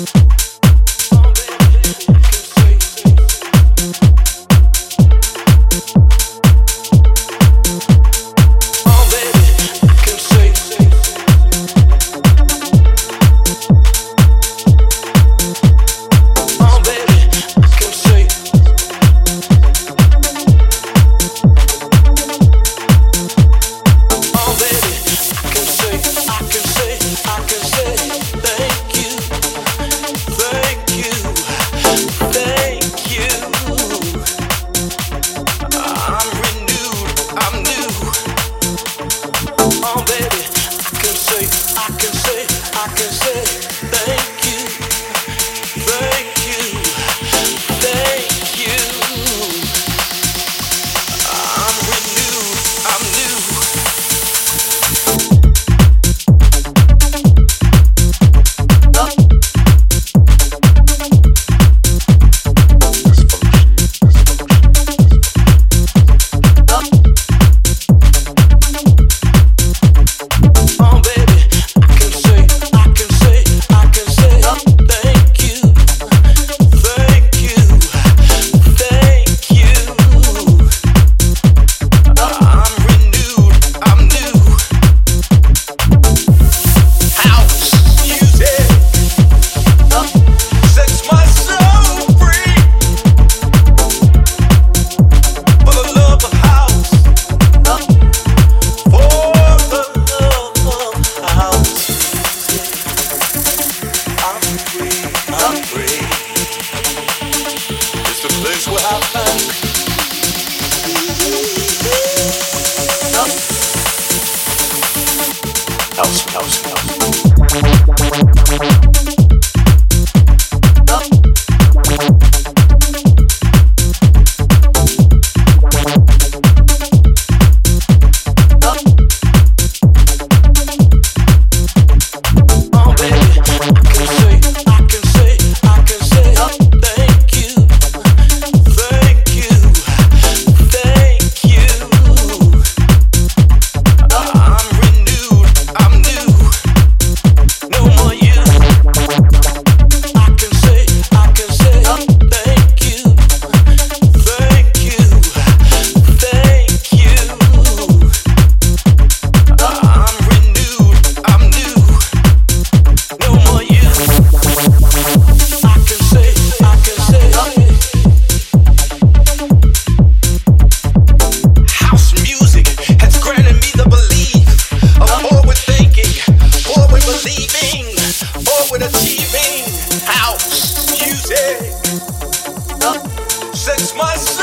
you house, house. six months.